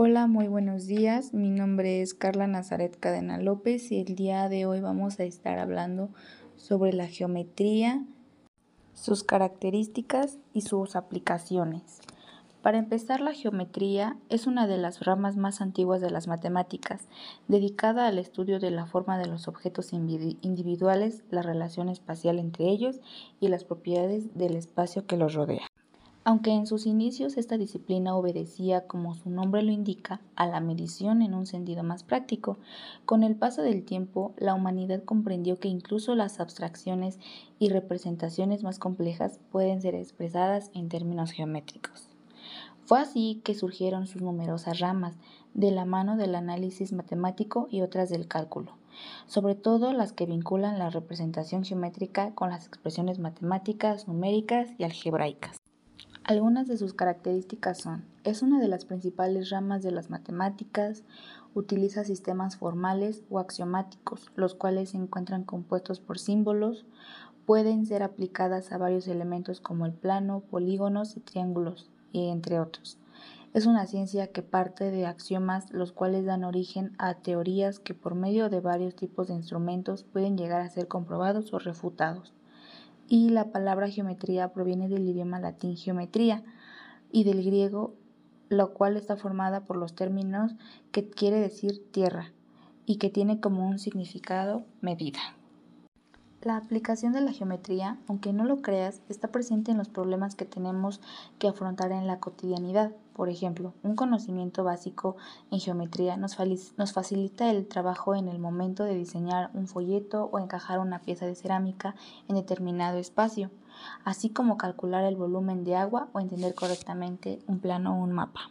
Hola, muy buenos días. Mi nombre es Carla Nazaret Cadena López y el día de hoy vamos a estar hablando sobre la geometría, sus características y sus aplicaciones. Para empezar, la geometría es una de las ramas más antiguas de las matemáticas, dedicada al estudio de la forma de los objetos individuales, la relación espacial entre ellos y las propiedades del espacio que los rodea. Aunque en sus inicios esta disciplina obedecía, como su nombre lo indica, a la medición en un sentido más práctico, con el paso del tiempo la humanidad comprendió que incluso las abstracciones y representaciones más complejas pueden ser expresadas en términos geométricos. Fue así que surgieron sus numerosas ramas, de la mano del análisis matemático y otras del cálculo, sobre todo las que vinculan la representación geométrica con las expresiones matemáticas, numéricas y algebraicas. Algunas de sus características son, es una de las principales ramas de las matemáticas, utiliza sistemas formales o axiomáticos, los cuales se encuentran compuestos por símbolos, pueden ser aplicadas a varios elementos como el plano, polígonos y triángulos, entre otros. Es una ciencia que parte de axiomas los cuales dan origen a teorías que por medio de varios tipos de instrumentos pueden llegar a ser comprobados o refutados y la palabra geometría proviene del idioma latín geometría y del griego, lo cual está formada por los términos que quiere decir tierra y que tiene como un significado medida. La aplicación de la geometría, aunque no lo creas, está presente en los problemas que tenemos que afrontar en la cotidianidad. Por ejemplo, un conocimiento básico en geometría nos, facilita el trabajo en el momento de diseñar un folleto o encajar una pieza de cerámica en determinado espacio, así como calcular el volumen de agua o entender correctamente un plano o un mapa.